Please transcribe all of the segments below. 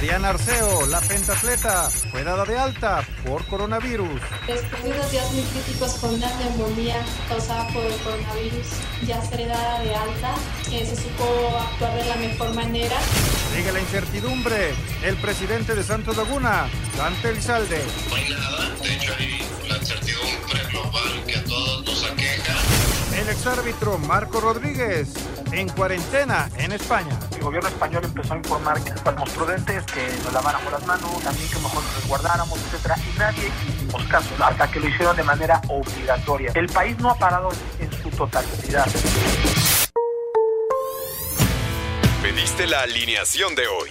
Mariana Arceo, la pentatleta, fue dada de alta por coronavirus. Después de unos días muy críticos con una neumonía causada por el coronavirus, ya seré dada de alta, que se supo actuar de la mejor manera. Sigue la incertidumbre. El presidente de Santos Laguna, Dante Elizalde. No hay nada, de hecho hay la incertidumbre global que a todos nos aqueja. El exárbitro Marco Rodríguez, en cuarentena en España. El gobierno español empezó a informar que estábamos prudentes, que nos laváramos las manos, también que mejor nos resguardáramos, etcétera, y nadie hicimos caso, hasta que lo hicieron de manera obligatoria. El país no ha parado en su totalidad. Pediste la alineación de hoy.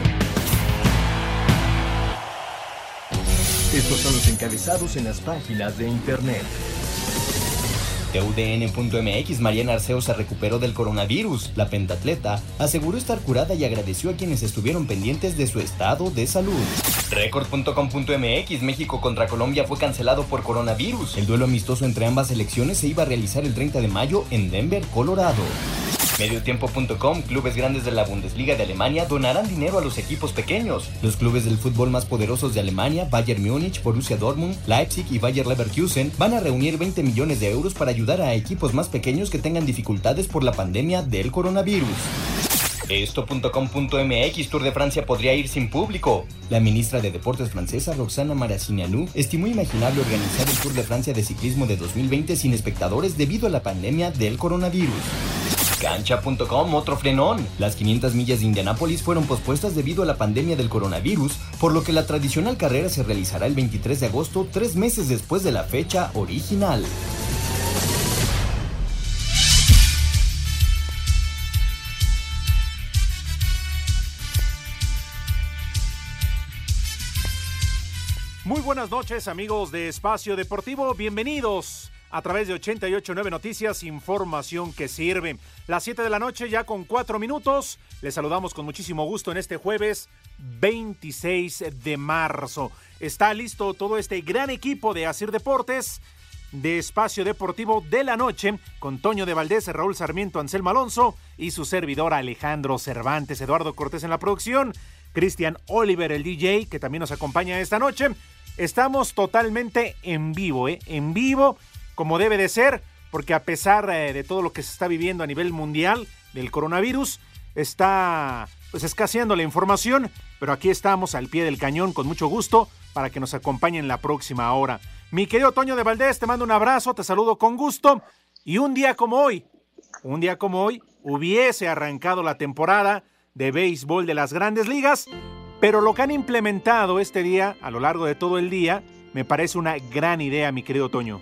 Estos son los encabezados en las páginas de internet. TUDN.mx Mariana Arceo se recuperó del coronavirus. La pentatleta aseguró estar curada y agradeció a quienes estuvieron pendientes de su estado de salud. Record.com.mx México contra Colombia fue cancelado por coronavirus. El duelo amistoso entre ambas selecciones se iba a realizar el 30 de mayo en Denver, Colorado. Mediotiempo.com, clubes grandes de la Bundesliga de Alemania donarán dinero a los equipos pequeños. Los clubes del fútbol más poderosos de Alemania, Bayern Múnich, Borussia Dortmund, Leipzig y Bayer Leverkusen, van a reunir 20 millones de euros para ayudar a equipos más pequeños que tengan dificultades por la pandemia del coronavirus. Esto.com.mx Tour de Francia podría ir sin público. La ministra de Deportes francesa, Roxana Maracineanu, estimó imaginable organizar el Tour de Francia de ciclismo de 2020 sin espectadores debido a la pandemia del coronavirus. Cancha.com, otro frenón. Las 500 millas de Indianápolis fueron pospuestas debido a la pandemia del coronavirus, por lo que la tradicional carrera se realizará el 23 de agosto, tres meses después de la fecha original. Muy buenas noches amigos de Espacio Deportivo, bienvenidos a través de 889 Noticias, información que sirve. Las 7 de la noche ya con 4 minutos, les saludamos con muchísimo gusto en este jueves 26 de marzo. Está listo todo este gran equipo de Asir Deportes de Espacio Deportivo de la Noche con Toño de Valdés, Raúl Sarmiento, Anselmo Alonso y su servidor Alejandro Cervantes, Eduardo Cortés en la producción, Cristian Oliver, el DJ, que también nos acompaña esta noche. Estamos totalmente en vivo, ¿eh? En vivo, como debe de ser, porque a pesar eh, de todo lo que se está viviendo a nivel mundial del coronavirus, está pues escaseando la información, pero aquí estamos al pie del cañón con mucho gusto para que nos acompañen la próxima hora. Mi querido Toño de Valdés, te mando un abrazo, te saludo con gusto. Y un día como hoy, un día como hoy, hubiese arrancado la temporada de béisbol de las grandes ligas, pero lo que han implementado este día, a lo largo de todo el día, me parece una gran idea, mi querido Toño.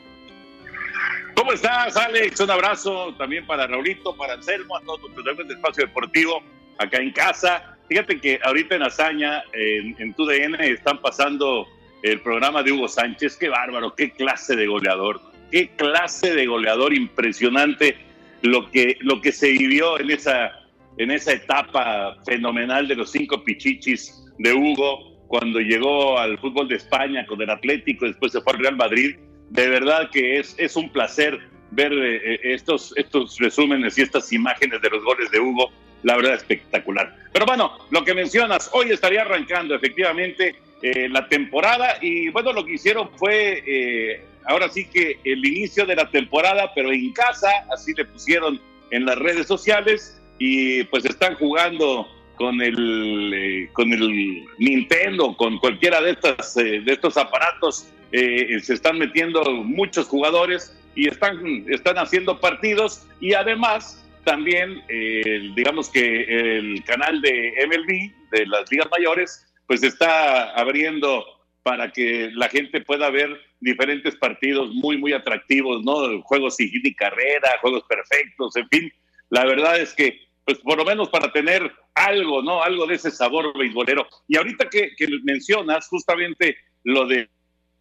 ¿Cómo estás, Alex? Un abrazo también para Raulito, para Anselmo, a todos los de Espacio Deportivo acá en casa. Fíjate que ahorita en Azaña, en, en TUDN, están pasando el programa de Hugo Sánchez. Qué bárbaro, qué clase de goleador. Qué clase de goleador impresionante lo que, lo que se vivió en esa, en esa etapa fenomenal de los cinco pichichis de Hugo cuando llegó al fútbol de España con el Atlético, después se fue al Real Madrid. De verdad que es, es un placer ver eh, estos, estos resúmenes y estas imágenes de los goles de Hugo. La verdad espectacular. Pero bueno, lo que mencionas, hoy estaría arrancando efectivamente eh, la temporada y bueno, lo que hicieron fue eh, ahora sí que el inicio de la temporada, pero en casa, así le pusieron en las redes sociales y pues están jugando con el eh, con el Nintendo, con cualquiera de estas de estos aparatos, se están metiendo muchos jugadores y están están haciendo partidos y además también digamos que el canal de MLB de las ligas mayores pues está abriendo para que la gente pueda ver diferentes partidos muy, muy atractivos, ¿no? Juegos sin y carrera, juegos perfectos, en fin. La verdad es que, pues por lo menos para tener algo, ¿no? Algo de ese sabor beisbolero. Y ahorita que, que mencionas justamente lo de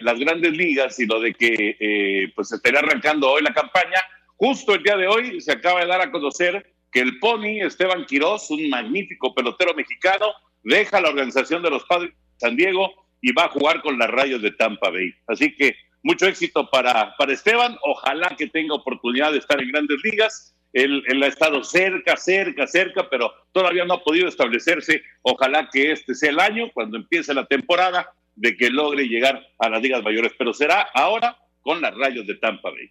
las grandes ligas y lo de que eh, pues estaría arrancando hoy la campaña, justo el día de hoy se acaba de dar a conocer que el Pony Esteban Quirós, un magnífico pelotero mexicano, deja la organización de los Padres de San Diego y va a jugar con las Rayos de Tampa Bay. Así que mucho éxito para, para Esteban, ojalá que tenga oportunidad de estar en grandes ligas. Él, ha estado cerca, cerca, cerca, pero todavía no ha podido establecerse. Ojalá que este sea el año, cuando empiece la temporada, de que logre llegar a las ligas mayores, pero será ahora con las Rayos de Tampa Bay.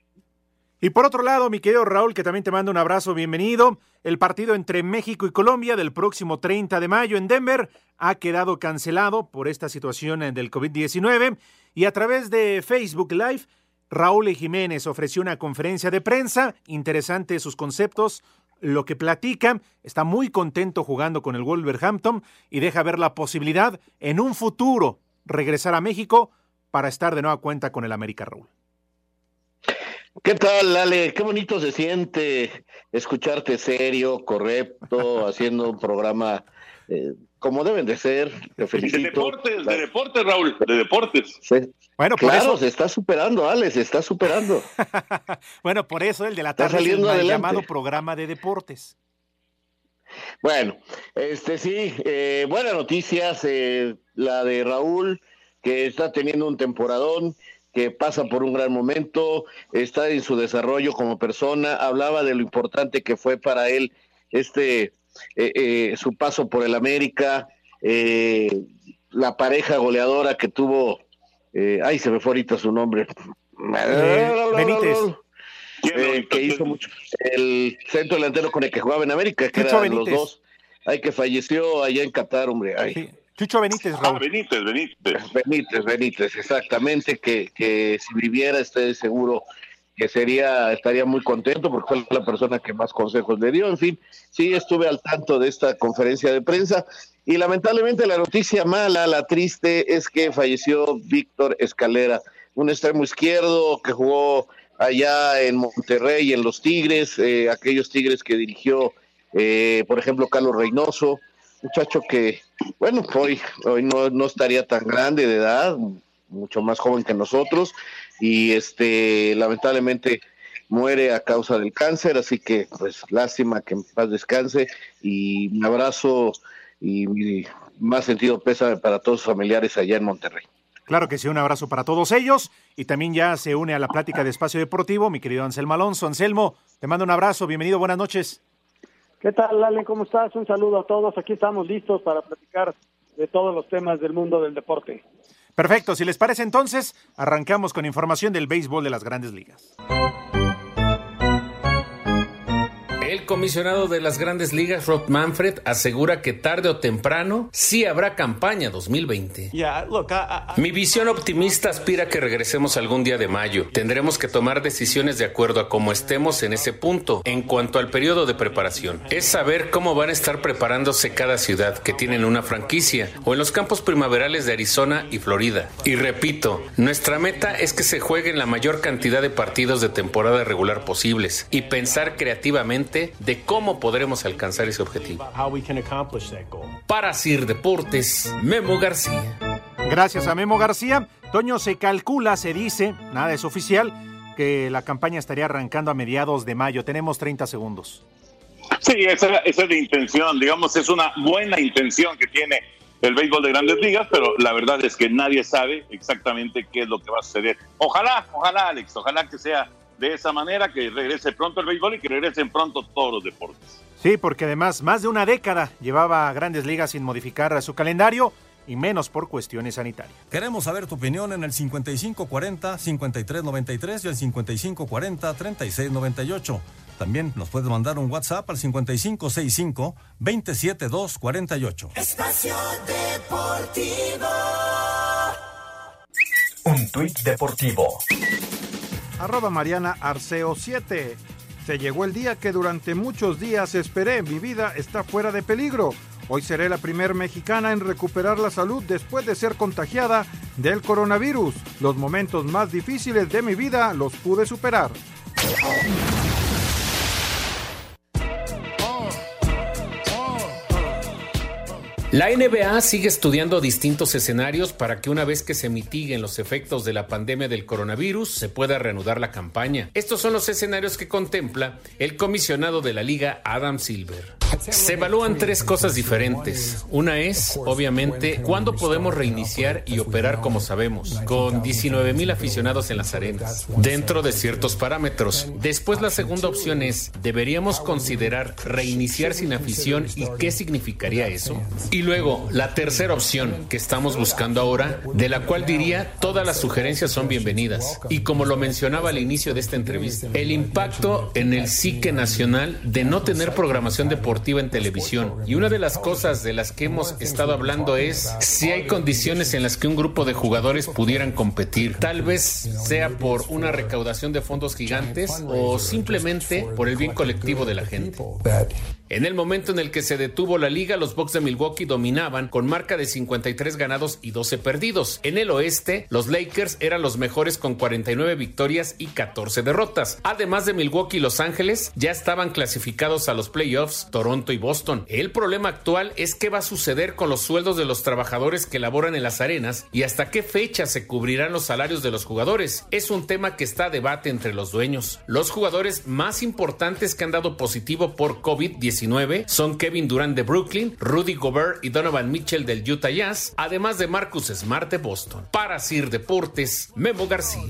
Y por otro lado, mi querido Raúl, que también te mando un abrazo, bienvenido. El partido entre México y Colombia del próximo 30 de mayo en Denver ha quedado cancelado por esta situación del COVID-19 y a través de Facebook Live, Raúl Jiménez ofreció una conferencia de prensa, interesante sus conceptos, lo que platican, está muy contento jugando con el Wolverhampton y deja ver la posibilidad en un futuro regresar a México para estar de nueva cuenta con el América Raúl. ¿Qué tal, Ale? Qué bonito se siente escucharte serio, correcto, haciendo un programa eh, como deben de ser. Te felicito. De deportes, de deportes, Raúl, de deportes. Bueno, claro, eso... se está superando, Ale, se está superando. bueno, por eso el de la tarde es el llamado programa de deportes. Bueno, este sí, eh, buenas noticias, eh, la de Raúl, que está teniendo un temporadón, que pasa por un gran momento, está en su desarrollo como persona, hablaba de lo importante que fue para él este eh, eh, su paso por el América, eh, la pareja goleadora que tuvo, ay se me fue ahorita su nombre, Benítez. que hizo mucho, el centro delantero con el que jugaba en América, que eran los dos, ay que falleció allá en Qatar, hombre, ay. Chucho Benítez, Raúl. Ah, Benítez, Benítez. Benítez, Benítez, exactamente, que, que si viviera estoy seguro que sería, estaría muy contento porque fue la persona que más consejos le dio. En fin, sí estuve al tanto de esta conferencia de prensa y lamentablemente la noticia mala, la triste, es que falleció Víctor Escalera, un extremo izquierdo que jugó allá en Monterrey, en los Tigres, eh, aquellos Tigres que dirigió, eh, por ejemplo, Carlos Reynoso, muchacho que, bueno, hoy, hoy no, no estaría tan grande de edad, mucho más joven que nosotros, y este, lamentablemente muere a causa del cáncer, así que pues lástima que en paz descanse y un abrazo y mi más sentido pésame para todos sus familiares allá en Monterrey. Claro que sí, un abrazo para todos ellos y también ya se une a la plática de Espacio Deportivo mi querido Anselmo Alonso. Anselmo, te mando un abrazo, bienvenido, buenas noches. ¿Qué tal, Lale? ¿Cómo estás? Un saludo a todos. Aquí estamos listos para platicar de todos los temas del mundo del deporte. Perfecto, si les parece entonces, arrancamos con información del béisbol de las grandes ligas. Comisionado de las grandes ligas, Rob Manfred, asegura que tarde o temprano sí habrá campaña 2020. Mi visión optimista aspira a que regresemos algún día de mayo. Tendremos que tomar decisiones de acuerdo a cómo estemos en ese punto. En cuanto al periodo de preparación, es saber cómo van a estar preparándose cada ciudad que tienen una franquicia o en los campos primaverales de Arizona y Florida. Y repito, nuestra meta es que se jueguen la mayor cantidad de partidos de temporada regular posibles y pensar creativamente de cómo podremos alcanzar ese objetivo. Para Sir Deportes, Memo García. Gracias a Memo García. Toño, se calcula, se dice, nada es oficial, que la campaña estaría arrancando a mediados de mayo. Tenemos 30 segundos. Sí, esa, esa es la intención, digamos, es una buena intención que tiene el béisbol de grandes ligas, pero la verdad es que nadie sabe exactamente qué es lo que va a suceder. Ojalá, ojalá, Alex, ojalá que sea de esa manera, que regrese pronto el béisbol y que regresen pronto todos los deportes. Sí, porque además más de una década llevaba a grandes ligas sin modificar su calendario y menos por cuestiones sanitarias. Queremos saber tu opinión en el 5540-5393 y el 5540-3698. También nos puedes mandar un WhatsApp al 5565-27248. Espacio Deportivo. Un tuit deportivo arroba Mariana Arceo 7. Se llegó el día que durante muchos días esperé. Mi vida está fuera de peligro. Hoy seré la primera mexicana en recuperar la salud después de ser contagiada del coronavirus. Los momentos más difíciles de mi vida los pude superar. La NBA sigue estudiando distintos escenarios para que una vez que se mitiguen los efectos de la pandemia del coronavirus se pueda reanudar la campaña. Estos son los escenarios que contempla el comisionado de la liga Adam Silver. Se evalúan tres cosas diferentes. Una es, obviamente, cuándo podemos reiniciar y operar como sabemos, con 19 mil aficionados en las arenas, dentro de ciertos parámetros. Después la segunda opción es, ¿deberíamos considerar reiniciar sin afición y qué significaría eso? Y luego, la tercera opción que estamos buscando ahora, de la cual diría todas las sugerencias son bienvenidas. Y como lo mencionaba al inicio de esta entrevista, el impacto en el psique nacional de no tener programación deportiva en televisión. Y una de las cosas de las que hemos estado hablando es si hay condiciones en las que un grupo de jugadores pudieran competir. Tal vez sea por una recaudación de fondos gigantes o simplemente por el bien colectivo de la gente. En el momento en el que se detuvo la liga, los Bucks de Milwaukee dominaban con marca de 53 ganados y 12 perdidos. En el oeste, los Lakers eran los mejores con 49 victorias y 14 derrotas. Además de Milwaukee y Los Ángeles, ya estaban clasificados a los playoffs Toronto y Boston. El problema actual es qué va a suceder con los sueldos de los trabajadores que laboran en las arenas y hasta qué fecha se cubrirán los salarios de los jugadores. Es un tema que está a debate entre los dueños. Los jugadores más importantes que han dado positivo por COVID-19 son Kevin Durant de Brooklyn, Rudy Gobert y Donovan Mitchell del Utah Jazz, además de Marcus Smart de Boston. Para Sir Deportes, Memo García.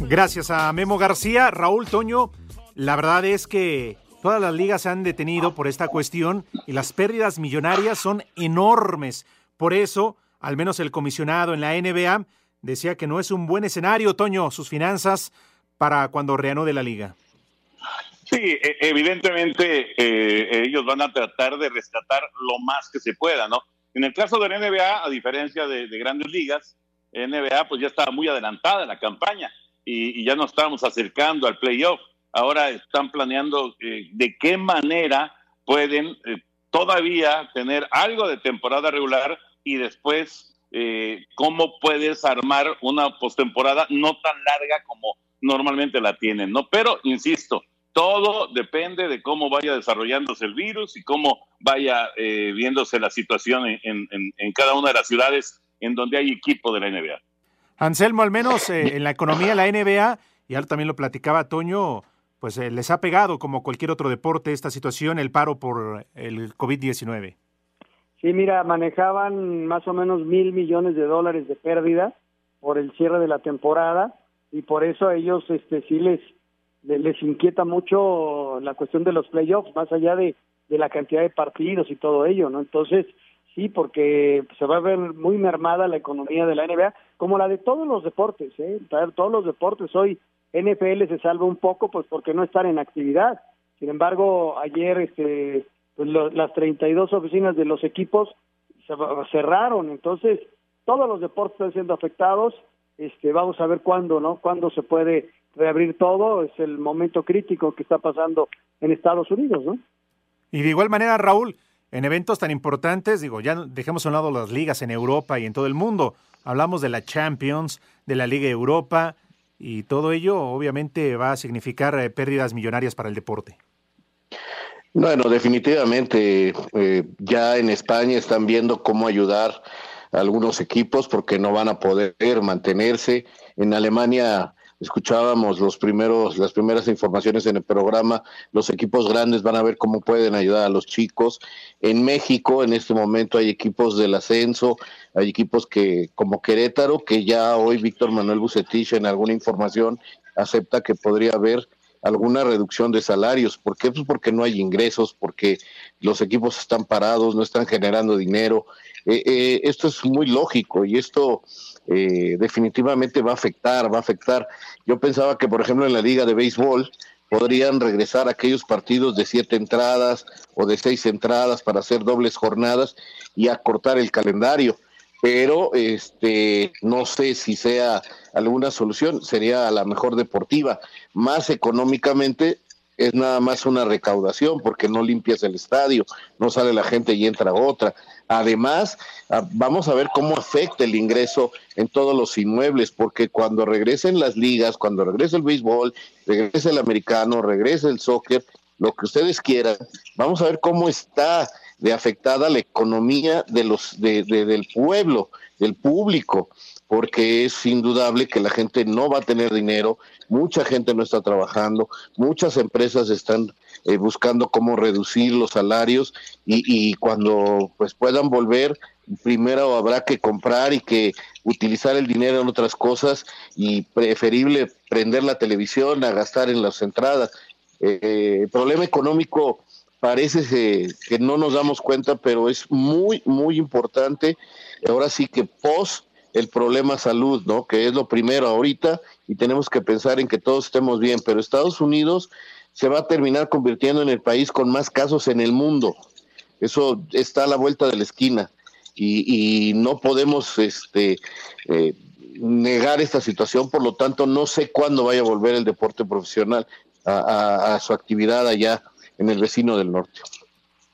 Gracias a Memo García, Raúl Toño. La verdad es que todas las ligas se han detenido por esta cuestión y las pérdidas millonarias son enormes. Por eso, al menos el comisionado en la NBA decía que no es un buen escenario, Toño, sus finanzas para cuando reanude la liga. Sí, e, evidentemente eh, ellos van a tratar de rescatar lo más que se pueda, ¿no? En el caso de la NBA, a diferencia de, grandes ligas, NBA pues ya estaba muy adelantada la campaña y, ya nos estábamos acercando al playoff. Ahora están planeando eh, de qué manera pueden eh, todavía tener algo de temporada regular y después cómo puedes armar una postemporada no tan larga como normalmente la tienen, ¿no? Pero, insisto, todo depende de cómo vaya desarrollándose el virus y cómo vaya eh, viéndose la situación en, cada una de las ciudades en donde hay equipo de la NBA. Anselmo, al menos eh, en la economía de la NBA, y ahora también lo platicaba Toño, pues eh, les ha pegado como cualquier otro deporte esta situación, el paro por el COVID-19. Sí, mira, manejaban más o menos mil millones de dólares de pérdida por el cierre de la temporada y por eso a ellos este, sí les les inquieta mucho la cuestión de los playoffs, más allá de, de la cantidad de partidos y todo ello, ¿no? Entonces, sí, porque se va a ver muy mermada la economía de la NBA, como la de todos los deportes, ¿eh? Todos los deportes, hoy NFL se salva un poco, pues porque no están en actividad. Sin embargo, ayer este, pues las 32 oficinas de los equipos se cerraron, entonces todos los deportes están siendo afectados. Este, vamos a ver cuándo, ¿no? Cuándo se puede reabrir todo, es el momento crítico que está pasando en Estados Unidos, ¿no? Y de igual manera, Raúl, en eventos tan importantes, digo, ya dejemos a un lado las ligas en Europa y en todo el mundo. Hablamos de la Champions, de la Liga Europa, y todo ello obviamente va a significar eh, pérdidas millonarias para el deporte. Bueno, definitivamente eh, ya en España están viendo cómo ayudar a algunos equipos porque no van a poder mantenerse. En Alemania escuchábamos los primeros, las primeras informaciones en el programa, los equipos grandes van a ver cómo pueden ayudar a los chicos. En México, en este momento, hay equipos del ascenso, hay equipos que, como Querétaro, que ya hoy Víctor Manuel Bucetich en alguna información acepta que podría haber alguna reducción de salarios. ¿Por qué? Pues porque no hay ingresos, porque los equipos están parados, no están generando dinero. Eh, eh, esto es muy lógico y esto eh, definitivamente va a afectar, va a afectar. Yo pensaba que, por ejemplo, en la liga de béisbol podrían regresar aquellos partidos de siete entradas o de seis entradas para hacer dobles jornadas y acortar el calendario. Pero este no sé si sea alguna solución, sería la mejor deportiva. Más económicamente es nada más una recaudación porque no limpias el estadio, no sale la gente y entra otra. Además, ah, vamos a ver cómo afecta el ingreso en todos los inmuebles, porque cuando regresen las ligas, cuando regrese el béisbol, regrese el americano, regrese el soccer, lo que ustedes quieran, vamos a ver cómo está de afectada la economía de los de, del pueblo, del público, porque es indudable que la gente no va a tener dinero, mucha gente no está trabajando, muchas empresas están eh, buscando cómo reducir los salarios y, y cuando pues puedan volver primero habrá que comprar y que utilizar el dinero en otras cosas y preferible prender la televisión a gastar en las entradas. Eh, el problema económico parece que, no nos damos cuenta, pero es muy, muy importante. Ahora sí que pos el problema salud, ¿no? Que es lo primero ahorita y tenemos que pensar en que todos estemos bien, pero Estados Unidos se va a terminar convirtiendo en el país con más casos en el mundo. Eso está a la vuelta de la esquina y, no podemos este, eh, negar esta situación, por lo tanto no sé cuándo vaya a volver el deporte profesional a, su actividad allá en el vecino del norte.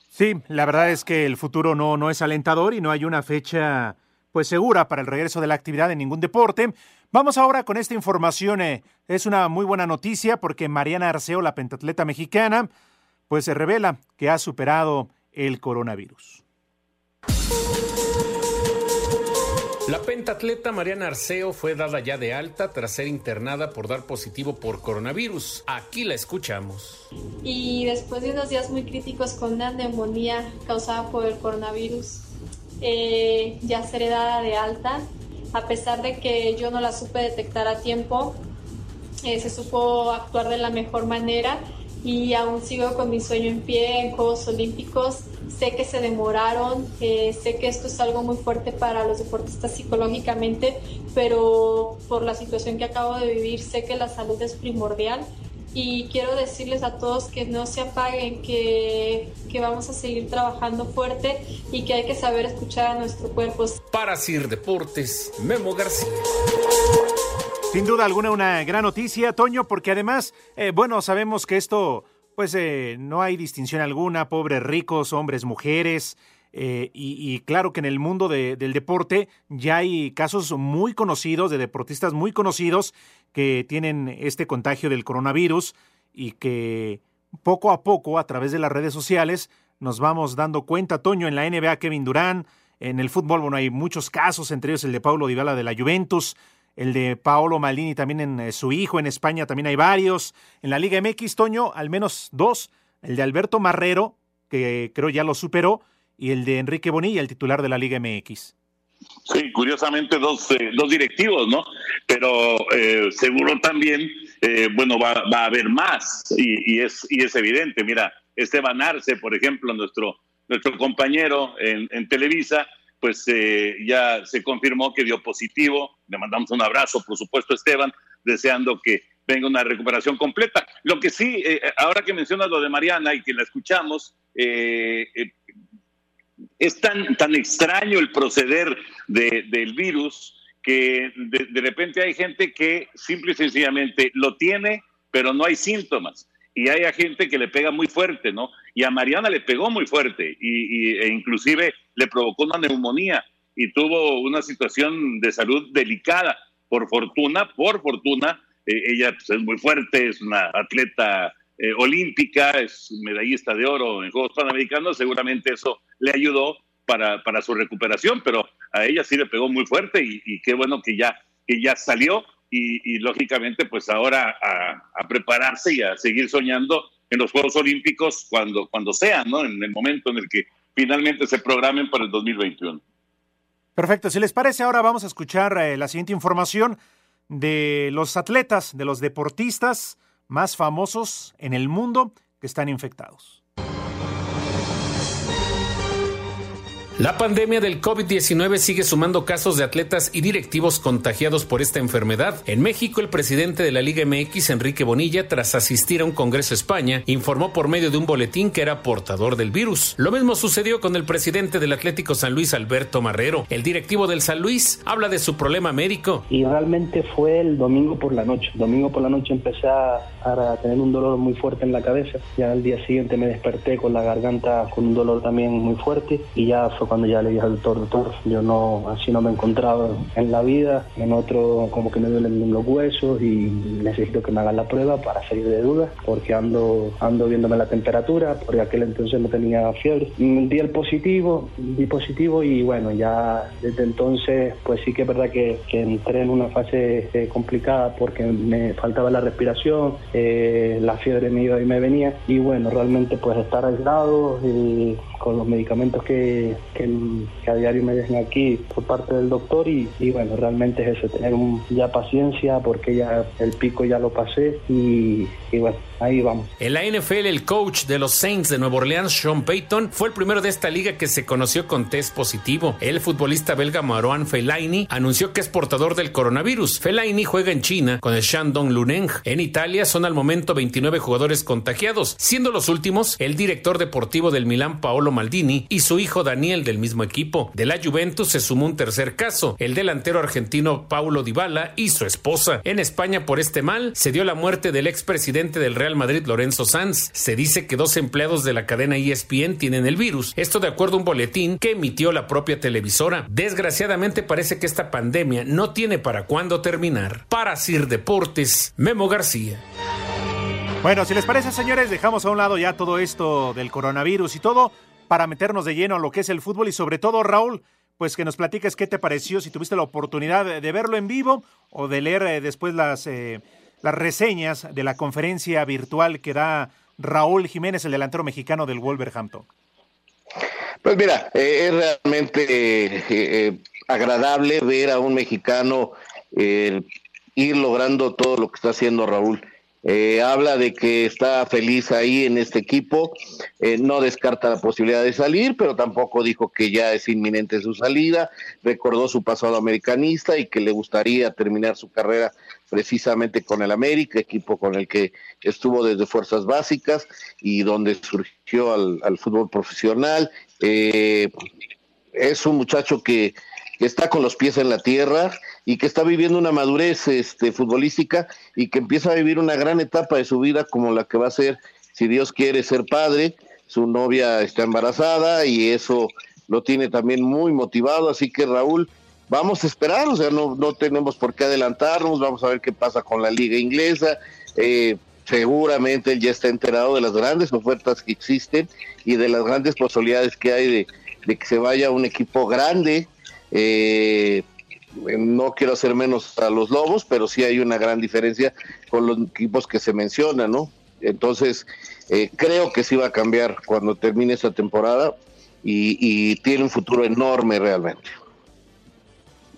Sí, la verdad es que el futuro no, no es alentador y no hay una fecha pues segura para el regreso de la actividad en ningún deporte. Vamos ahora con esta información. Eh, es una muy buena noticia porque Mariana Arceo, la pentatleta mexicana, pues se revela que ha superado el coronavirus. La pentatleta Mariana Arceo fue dada ya de alta tras ser internada por dar positivo por coronavirus. Aquí la escuchamos. Y después de unos días muy críticos con una neumonía causada por el coronavirus, eh, ya seré dada de alta. A pesar de que yo no la supe detectar a tiempo, eh, se supo actuar de la mejor manera y aún sigo con mi sueño en pie en Juegos Olímpicos sé que se demoraron, eh, sé que esto es algo muy fuerte para los deportistas psicológicamente, pero por la situación que acabo de vivir sé que la salud es primordial y quiero decirles a todos que no se apaguen, que, que vamos a seguir trabajando fuerte y que hay que saber escuchar a nuestro cuerpo. Para Sir Deportes, Memo García. Sin duda alguna una gran noticia, Toño, porque además, eh, bueno, sabemos que esto pues eh, no hay distinción alguna, pobres ricos, hombres, mujeres. Eh, y, claro que en el mundo del deporte ya hay casos muy conocidos, de deportistas muy conocidos que tienen este contagio del coronavirus y que poco a poco a través de las redes sociales nos vamos dando cuenta. Toño, en la NBA, Kevin Durán, en el fútbol, bueno, hay muchos casos, entre ellos el de Paulo Dybala de la Juventus, el de Paolo Maldini también en eh, su hijo, en España también hay varios, en la Liga MX, Toño, al menos dos, el de Alberto Marrero, que creo ya lo superó, y el de Enrique Bonilla, el titular de la Liga MX. Sí, curiosamente dos, eh, dos directivos, ¿no? Pero eh, seguro también, bueno, va, va, a haber más y, es, y es evidente. Mira, Esteban Arce, por ejemplo, nuestro, nuestro compañero en, en Televisa, pues ya se confirmó que dio positivo. Le mandamos un abrazo, por supuesto, Esteban, deseando que venga una recuperación completa. Lo que sí, eh, ahora que mencionas lo de Mariana y que la escuchamos, eh, es tan, tan extraño el proceder del virus que de, de repente hay gente que simple y sencillamente lo tiene, pero no hay síntomas y hay gente que le pega muy fuerte, ¿no? Y a Mariana le pegó muy fuerte y, e inclusive le provocó una neumonía y tuvo una situación de salud delicada. Por fortuna, por fortuna, eh, ella pues, es muy fuerte, es una atleta eh, olímpica, es medallista de oro en Juegos Panamericanos, seguramente eso le ayudó para, para su recuperación, pero a ella sí le pegó muy fuerte y, y qué bueno que ya, que ya salió y, lógicamente pues ahora a, prepararse y a seguir soñando en los Juegos Olímpicos cuando, cuando sean, ¿no? En el momento en el que finalmente se programen para el 2021. Perfecto, si les parece ahora vamos a escuchar eh, la siguiente información de los atletas, de los deportistas más famosos en el mundo que están infectados. La pandemia del COVID-19 sigue sumando casos de atletas y directivos contagiados por esta enfermedad. En México, el presidente de la Liga MX, Enrique Bonilla, tras asistir a un congreso España, informó por medio de un boletín que era portador del virus. Lo mismo sucedió con el presidente del Atlético San Luis, Alberto Marrero. El directivo del San Luis habla de su problema médico. Y realmente fue el domingo por la noche. domingo por la noche empecé a, tener un dolor muy fuerte en la cabeza. Ya al día siguiente me desperté con la garganta con un dolor también muy fuerte y ya fue cuando ya le dije al doctor, doctor, yo no, así no me he encontrado en la vida, en otro como que me duelen los huesos y necesito que me hagan la prueba para salir de dudas, porque ando, ando viéndome la temperatura, porque aquel entonces no tenía fiebre. Di el positivo, di positivo y bueno, ya desde entonces pues sí que es verdad que, que entré en una fase eh, complicada porque me faltaba la respiración, eh, la fiebre me iba y me venía y bueno, realmente pues estar aislado y con los medicamentos que, que, a diario me dejan aquí por parte del doctor y, bueno, realmente es eso, tener un, ya paciencia porque ya el pico ya lo pasé y, y ahí vamos. En la NFL, el coach de los Saints de Nueva Orleans, Sean Payton, fue el primero de esta liga que se conoció con test positivo. El futbolista belga Marouane Fellaini anunció que es portador del coronavirus. Fellaini juega en China con el Shandong Luneng. En Italia son al momento 29 jugadores contagiados, siendo los últimos el director deportivo del Milán, Paolo Maldini, y su hijo Daniel del mismo equipo. De la Juventus se sumó un tercer caso, el delantero argentino Paulo Dybala y su esposa. En España, por este mal, se dio la muerte del expresidente del Real Madrid, Lorenzo Sanz. Se dice que dos empleados de la cadena ESPN tienen el virus. Esto de acuerdo a un boletín que emitió la propia televisora. Desgraciadamente parece que esta pandemia no tiene para cuándo terminar. Para Sir Deportes, Memo García. Bueno, si les parece, señores, dejamos a un lado ya todo esto del coronavirus y todo para meternos de lleno a lo que es el fútbol y sobre todo, Raúl, pues que nos platiques qué te pareció, si tuviste la oportunidad de verlo en vivo o de leer eh, después las, eh, las reseñas de la conferencia virtual que da Raúl Jiménez, el delantero mexicano del Wolverhampton. Pues mira, eh, es realmente agradable ver a un mexicano ir logrando todo lo que está haciendo Raúl. Eh, habla de que está feliz ahí en este equipo, eh, no descarta la posibilidad de salir, pero tampoco dijo que ya es inminente su salida, recordó su pasado americanista y que le gustaría terminar su carrera precisamente con el América, equipo con el que estuvo desde fuerzas básicas y donde surgió al, fútbol profesional. Eh, es un muchacho que que está con los pies en la tierra y que está viviendo una madurez este, futbolística y que empieza a vivir una gran etapa de su vida como la que va a ser, si Dios quiere, ser padre. Su novia está embarazada y eso lo tiene también muy motivado, así que Raúl, vamos a esperar, o sea, no, no tenemos por qué adelantarnos, vamos a ver qué pasa con la liga inglesa. Eh, seguramente él ya está enterado de las grandes ofertas que existen y de las grandes posibilidades que hay de, de que se vaya un equipo grande eh, no quiero hacer menos a los Lobos, pero sí hay una gran diferencia con los equipos que se mencionan, ¿no? Entonces, eh, creo que sí va a cambiar cuando termine esta temporada y, tiene un futuro enorme realmente.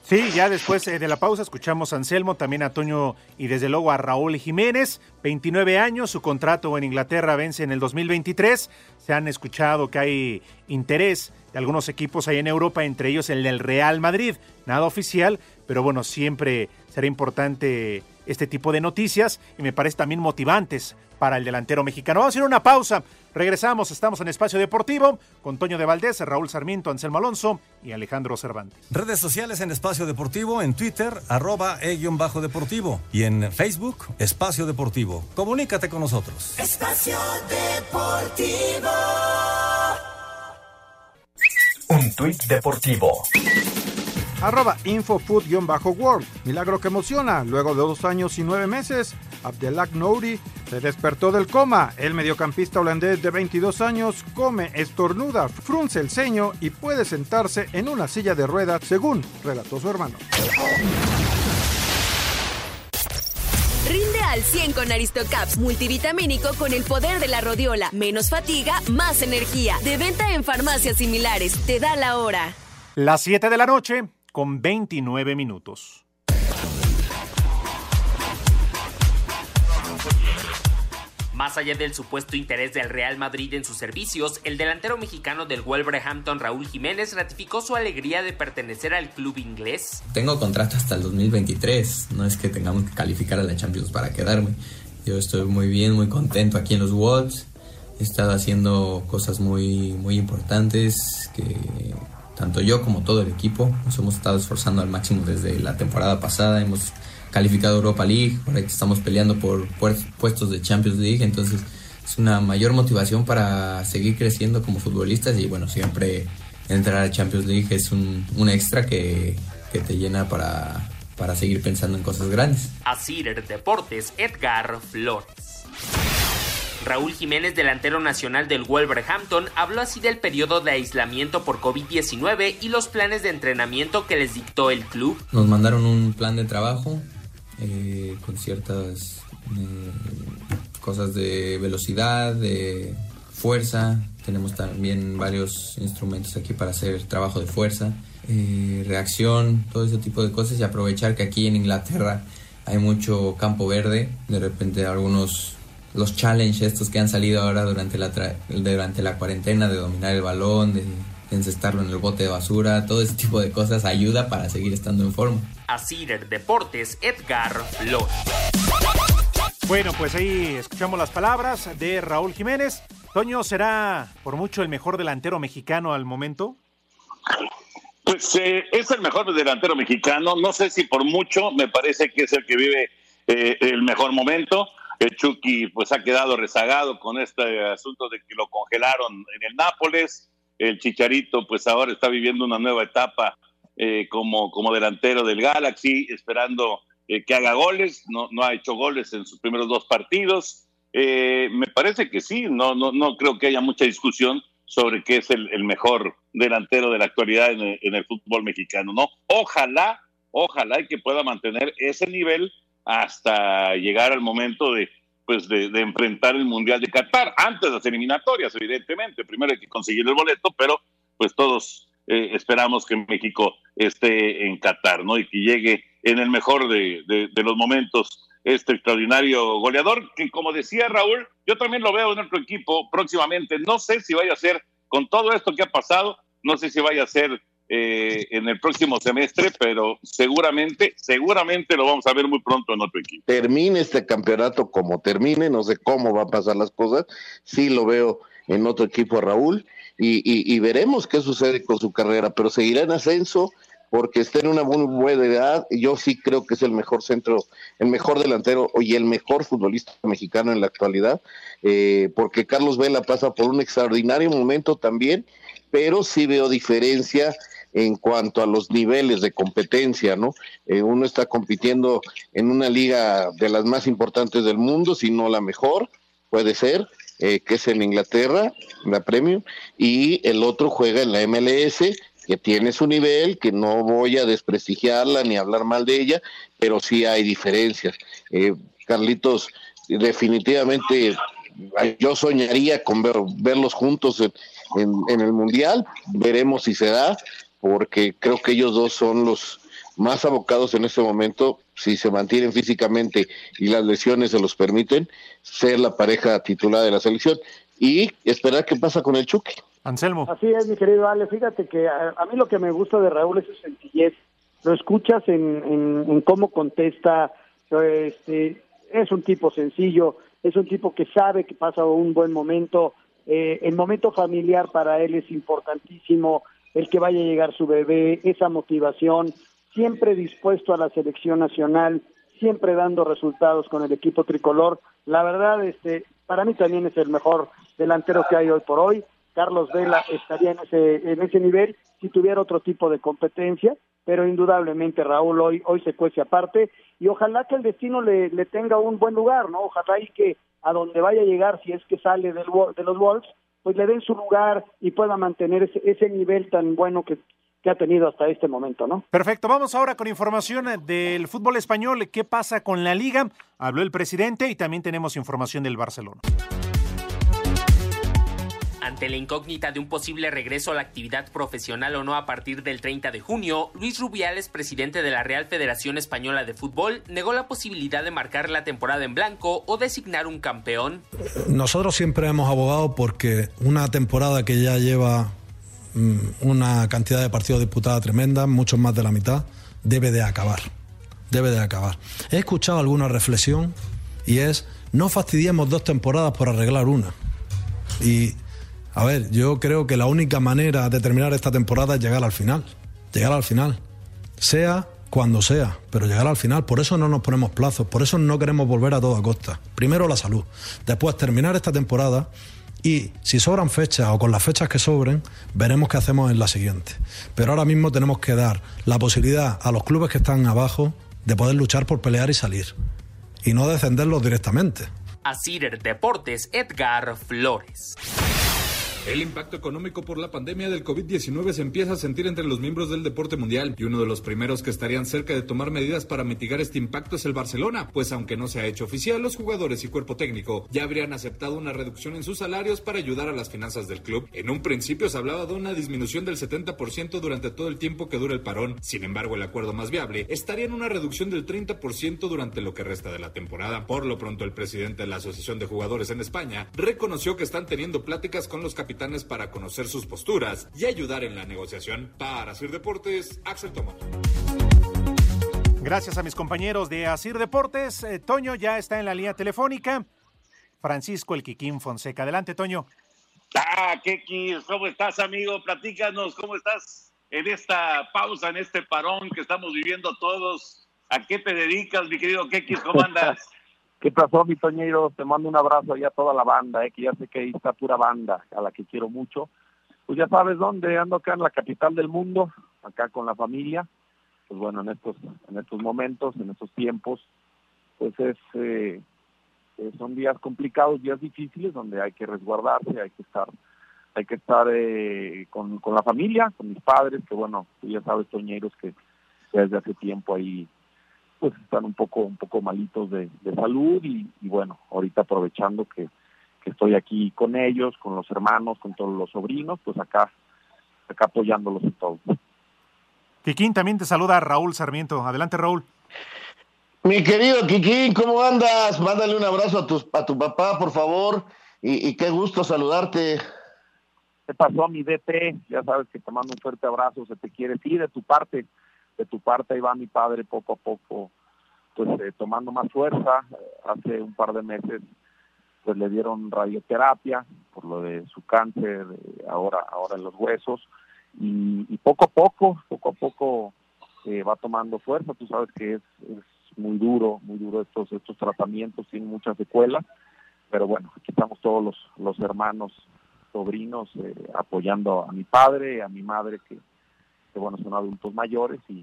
Sí, ya después eh, de la pausa escuchamos a Anselmo, también a Toño y desde luego a Raúl Jiménez, 29 años, su contrato en Inglaterra vence en el 2023, se han escuchado que hay interés de algunos equipos ahí en Europa, entre ellos el del Real Madrid. Nada oficial, pero bueno, siempre será importante este tipo de noticias y me parece también motivantes para el delantero mexicano. Vamos a hacer una pausa. Regresamos, estamos en Espacio Deportivo con Toño de Valdés, Raúl Sarmiento, Anselmo Alonso y Alejandro Cervantes. Redes sociales en Espacio Deportivo, en Twitter, arroba e-bajo deportivo y en Facebook, Espacio Deportivo. Comunícate con nosotros. Espacio Deportivo. Un tuit deportivo. Arroba infofood-world. Milagro que emociona. Luego de dos años y nueve meses, Abdelak Nouri se despertó del coma. El mediocampista holandés de 22 años come, estornuda, frunce el ceño y puede sentarse en una silla de ruedas, según relató su hermano. Rinde al 100 con Aristocaps multivitamínico con el poder de la rodiola. Menos fatiga, más energía. De venta en farmacias similares. Te da la hora. Las 7 de la noche con 29 minutos. Más allá del supuesto interés del Real Madrid en sus servicios, el delantero mexicano del Wolverhampton Raúl Jiménez ratificó su alegría de pertenecer al club inglés. Tengo contrato hasta el 2023, no es que tengamos que calificar a la Champions para quedarme. Yo estoy muy bien, muy contento aquí en los Wolves. He estado haciendo cosas muy, muy importantes que tanto yo como todo el equipo nos hemos estado esforzando al máximo desde la temporada pasada. Hemos calificado Europa League, ahora estamos peleando por puestos de Champions League, entonces es una mayor motivación para seguir creciendo como futbolistas y bueno, siempre entrar a Champions League es un, extra que, te llena para, para seguir pensando en cosas grandes. Asir Deportes, Edgar Flores. Raúl Jiménez, delantero nacional del Wolverhampton, habló así del periodo de aislamiento por COVID-19 y los planes de entrenamiento que les dictó el club. Nos mandaron un plan de trabajo eh, con ciertas eh, cosas de velocidad, de fuerza. Tenemos también varios instrumentos aquí para hacer trabajo de fuerza, eh, reacción, todo ese tipo de cosas y aprovechar que aquí en Inglaterra hay mucho campo verde. De repente algunos los challenges estos que han salido ahora durante la, durante la cuarentena de dominar el balón, de encestarlo en el bote de basura, todo ese tipo de cosas ayuda para seguir estando en forma. Así Deportes, Edgar Flores. Bueno, pues ahí escuchamos las palabras de Raúl Jiménez. Toño, ¿será por mucho el mejor delantero mexicano al momento? Pues eh, es el mejor delantero mexicano. No sé si por mucho, me parece que es el que vive eh, el mejor momento. El Chucky pues ha quedado rezagado con este asunto de que lo congelaron en el Nápoles. El Chicharito pues ahora está viviendo una nueva etapa eh, como, como delantero del Galaxy, esperando eh, que haga goles. No, no ha hecho goles en sus primeros dos partidos. Eh, me parece que sí, no, no, no creo que haya mucha discusión sobre qué es el, mejor delantero de la actualidad en el, el fútbol mexicano, ¿no? Ojalá, ojalá que pueda mantener ese nivel hasta llegar al momento de pues de, enfrentar el Mundial de Qatar, antes de las eliminatorias, evidentemente. Primero hay que conseguir el boleto, pero pues todos eh, esperamos que México esté en Qatar, ¿no? Y que llegue en el mejor de, de, los momentos este extraordinario goleador, que como decía Raúl, yo también lo veo en nuestro equipo próximamente. No sé si vaya a ser, con todo esto que ha pasado, no sé si vaya a ser eh, en el próximo semestre, pero seguramente, seguramente lo vamos a ver muy pronto en otro equipo. Termine este campeonato como termine, no sé cómo va a pasar las cosas, sí lo veo en otro equipo Raúl y, veremos qué sucede con su carrera, pero seguirá en ascenso porque está en una muy buena edad. y Yo sí creo que es el mejor centro, el mejor delantero y el mejor futbolista mexicano en la actualidad, eh, porque Carlos Vela pasa por un extraordinario momento también, pero sí veo diferencia en cuanto a los niveles de competencia, ¿no? Eh, uno está compitiendo en una liga de las más importantes del mundo, si no la mejor, puede ser, eh, que es en Inglaterra, la Premium, y el otro juega en la MLS, que tiene su nivel, que no voy a desprestigiarla ni hablar mal de ella, pero sí hay diferencias. Eh, Carlitos, definitivamente yo soñaría con verlos juntos en, en, el Mundial, veremos si se da, porque creo que ellos dos son los más abocados en este momento, si se mantienen físicamente y las lesiones se los permiten, ser la pareja titular de la selección y esperar qué pasa con el Chucky. Anselmo. Así es, mi querido Ale. Fíjate que a, mí lo que me gusta de Raúl es su sencillez. Lo escuchas en, en, cómo contesta. Este, es un tipo sencillo, es un tipo que sabe que pasa un buen momento. Eh, el momento familiar para él es importantísimo el que vaya a llegar su bebé, esa motivación, siempre dispuesto a la selección nacional, siempre dando resultados con el equipo tricolor. La verdad, este, para mí también es el mejor delantero que hay hoy por hoy. Carlos Vela estaría en ese, en ese nivel si tuviera otro tipo de competencia, pero indudablemente Raúl hoy, hoy se cuece aparte y ojalá que el destino le, le tenga un buen lugar, ¿no? Ojalá y que a donde vaya a llegar, si es que sale del, de los Wolves, pues le den su lugar y pueda mantener ese, ese nivel tan bueno que, que ha tenido hasta este momento, ¿no? Perfecto, vamos ahora con información del fútbol español. ¿Qué pasa con la liga? Habló el presidente y también tenemos información del Barcelona. Ante la incógnita de un posible regreso a la actividad profesional o no a partir del 30 de junio, Luis Rubiales, presidente de la Real Federación Española de Fútbol, negó la posibilidad de marcar la temporada en blanco o designar un campeón. Nosotros siempre hemos abogado porque una temporada que ya lleva mm, una cantidad de partidos disputados tremenda, muchos más de la mitad, debe de acabar. Debe de acabar. He escuchado alguna reflexión y es no fastidiemos dos temporadas por arreglar una. Y a ver, yo creo que la única manera de terminar esta temporada es llegar al final. Llegar al final. Sea cuando sea, pero llegar al final. Por eso no nos ponemos plazos, por eso no queremos volver a toda costa. Primero la salud, después terminar esta temporada, Y si sobran fechas o con las fechas que sobren, veremos qué hacemos en la siguiente. Pero ahora mismo tenemos que dar la posibilidad a los clubes que están abajo de poder luchar por pelear y salir. Y no descenderlos directamente. Asir Deportes, Edgar Flores. El impacto económico por la pandemia del COVID-19 se empieza a sentir entre los miembros del deporte mundial y uno de los primeros que estarían cerca de tomar medidas para mitigar este impacto es el Barcelona, pues aunque no se ha hecho oficial, los jugadores y cuerpo técnico ya habrían aceptado una reducción en sus salarios para ayudar a las finanzas del club. En un principio se hablaba de una disminución del 70% durante todo el tiempo que dura el parón, sin embargo el acuerdo más viable estaría en una reducción del 30% durante lo que resta de la temporada. Por lo pronto el presidente de la Asociación de Jugadores en España reconoció que están teniendo pláticas con los capitanes para conocer sus posturas y ayudar en la negociación. Para Asir Deportes, Axel Tomás. Gracias a mis compañeros de Asir Deportes. Eh, Toño ya está en la línea telefónica. Francisco El Quiquín Fonseca. Adelante, Toño. Ah, Kekis, ¿cómo estás, amigo? Platícanos, ¿cómo estás en esta pausa, en este parón que estamos viviendo todos? ¿A qué te dedicas, mi querido Kekis? ¿Cómo andas? ¿Qué pasó, mi Toñeiro? Te mando un abrazo ahí a toda la banda, eh, que ya sé que ahí está pura banda, a la que quiero mucho. Pues ya sabes dónde, ando acá en la capital del mundo, acá con la familia. Pues bueno, en estos, en estos momentos, en estos tiempos, pues es, eh, eh, son días complicados, días difíciles, donde hay que resguardarse, hay que estar, hay que estar eh, con, con la familia, con mis padres, que bueno, tú ya sabes, Toñeiros, que desde hace tiempo ahí pues están un poco un poco malitos de, salud y, bueno ahorita aprovechando que, estoy aquí con ellos con los hermanos con todos los sobrinos pues acá acá apoyándolos en todo. Kikín también te saluda Raúl Sarmiento. Adelante Raúl. Mi querido Kikín cómo andas mándale un abrazo a tu a tu papá por favor y, y qué gusto saludarte. ¿Qué pasó mi DT? Ya sabes que te mando un fuerte abrazo, se te quiere, sí, de tu parte, de tu parte ahí va mi padre poco a poco pues eh, tomando más fuerza. Hace un par de meses pues le dieron radioterapia por lo de su cáncer eh, ahora ahora en los huesos. Y, poco a poco poco a poco eh, va tomando fuerza. Tú sabes que es, es muy duro muy duro estos estos tratamientos tienen muchas secuelas. Pero bueno aquí estamos todos los los hermanos sobrinos apoyando a mi padre a mi madre que que bueno, son adultos mayores y,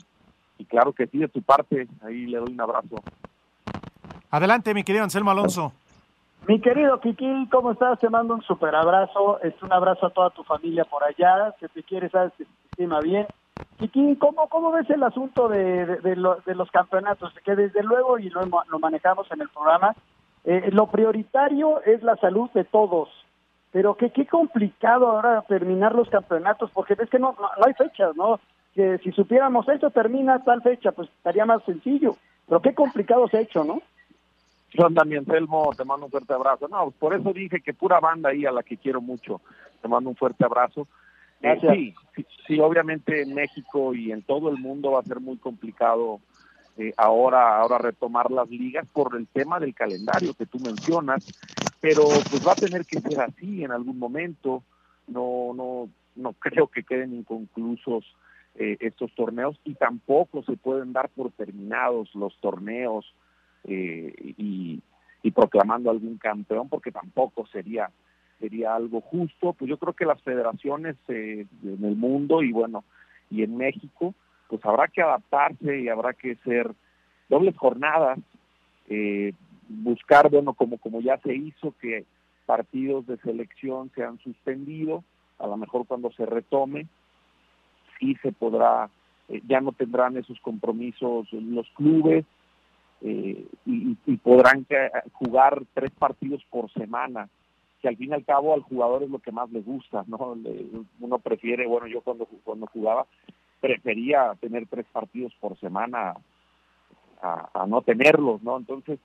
y claro que sí, de tu parte, ahí le doy un abrazo. Adelante, mi querido Anselmo Alonso. Mi querido Kiki, ¿cómo estás? Te mando un super abrazo, es un abrazo a toda tu familia por allá, que te quiere, sabes que se estima bien. Kiki, ¿cómo, ¿cómo ves el asunto de, de, los campeonatos? Que desde luego, y lo, lo manejamos en el programa, eh, lo prioritario es la salud de todos, pero que qué complicado ahora terminar los campeonatos, porque es que no, no, hay fechas, ¿no? Que si supiéramos esto termina tal fecha, pues estaría más sencillo, pero qué complicado se ha hecho, ¿no? Yo también, Telmo, te mando un fuerte abrazo. No, por eso dije que pura banda ahí a la que quiero mucho. Te mando un fuerte abrazo. Eh, sí, sí, sí, obviamente en México y en todo el mundo va a ser muy complicado eh, ahora, ahora retomar las ligas por el tema del calendario que tú mencionas pero pues va a tener que ser así en algún momento. No, no, no creo que queden inconclusos eh, estos torneos y tampoco se pueden dar por terminados los torneos eh, y, y proclamando algún campeón porque tampoco sería sería algo justo. Pues yo creo que las federaciones en el mundo y bueno y en México pues habrá que adaptarse y habrá que ser dobles jornadas eh, buscar, bueno, como, como ya se hizo, que partidos de selección se han suspendido, a lo mejor cuando se retome, sí se podrá, eh, ya no tendrán esos compromisos los clubes eh, y, podrán jugar tres partidos por semana, que al fin y al cabo al jugador es lo que más le gusta, ¿no? uno prefiere, bueno, yo cuando, cuando jugaba prefería tener tres partidos por semana a, no tenerlos, ¿no? Entonces,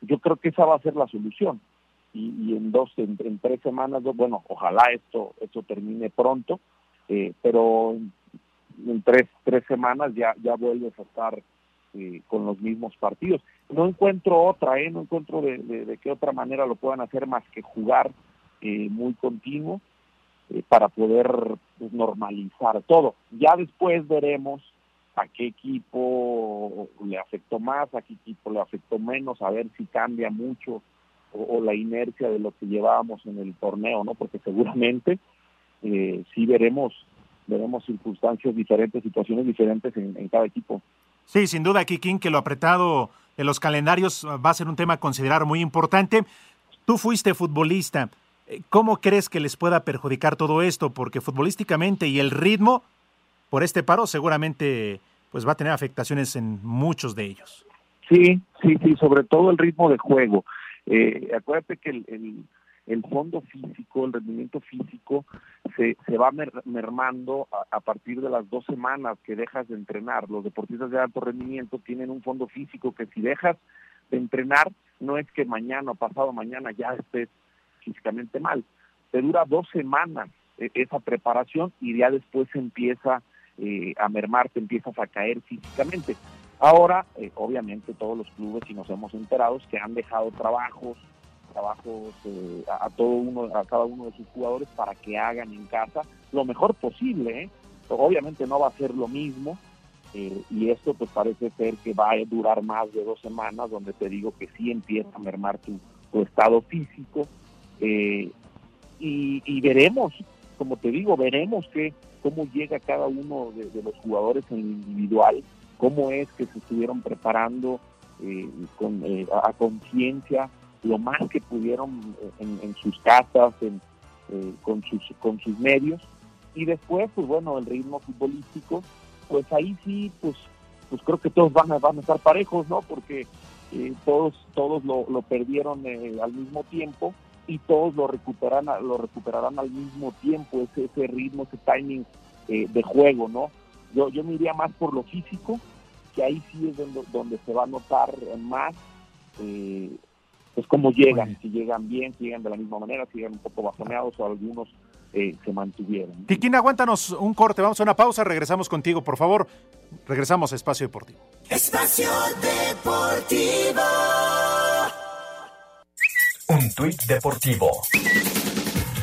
yo creo que esa va a ser la solución. Y, en dos, en, tres semanas, bueno, ojalá esto, esto termine pronto, eh, pero en, tres, tres semanas ya, ya vuelves a estar eh, con los mismos partidos. No encuentro otra, ¿eh? no encuentro de, de, qué otra manera lo puedan hacer más que jugar eh, muy continuo para poder pues, normalizar todo. Ya después veremos a qué equipo le afectó más, a qué equipo le afectó menos, a ver si cambia mucho o, la inercia de lo que llevábamos en el torneo, ¿no? Porque seguramente eh, sí veremos veremos circunstancias diferentes, situaciones diferentes en, en cada equipo. Sí, sin duda, Kikín, que lo apretado de los calendarios va a ser un tema a considerar muy importante. Tú fuiste futbolista. ¿Cómo crees que les pueda perjudicar todo esto? Porque futbolísticamente y el ritmo por este paro seguramente pues va a tener afectaciones en muchos de ellos. Sí, sí, sí, sobre todo el ritmo de juego. Eh, acuérdate que el, el, fondo físico, el rendimiento físico se, se va mermando a, a, partir de las dos semanas que dejas de entrenar. Los deportistas de alto rendimiento tienen un fondo físico que si dejas de entrenar, no es que mañana o pasado mañana ya estés físicamente mal. Te dura dos semanas eh, esa preparación y ya después empieza eh, a mermar, te empiezas a caer físicamente. Ahora, eh, obviamente, todos los clubes, y nos hemos enterado, que han dejado trabajos, trabajos a, todo uno, a cada uno de sus jugadores para que hagan en casa lo mejor posible. Obviamente no va a ser lo mismo, y esto pues parece ser que va a durar más de dos semanas, donde te digo que sí empieza a mermar tu estado físico, eh, y, veremos, como te digo, veremos que, cómo llega cada uno de, los jugadores en individual, cómo es que se estuvieron preparando eh, con, eh, a conciencia lo más que pudieron en, sus casas, con, sus, con sus medios. Y después, pues bueno, el ritmo futbolístico, pues ahí sí, pues, pues creo que todos van a, van a estar parejos, ¿no? Porque todos, todos lo, lo perdieron al mismo tiempo y todos lo recuperarán, lo recuperarán al mismo tiempo, ese, ese ritmo, ese timing eh, de juego, ¿no? Yo, yo me iría más por lo físico, que ahí sí es donde, donde se va a notar más, eh, pues cómo llegan, si llegan bien, si llegan de la misma manera, si llegan un poco bajoneados o algunos eh, se mantuvieron. Tiquín, aguántanos un corte, vamos a una pausa, regresamos contigo, por favor. Regresamos a Espacio Deportivo. Espacio Deportivo. Un tuit deportivo.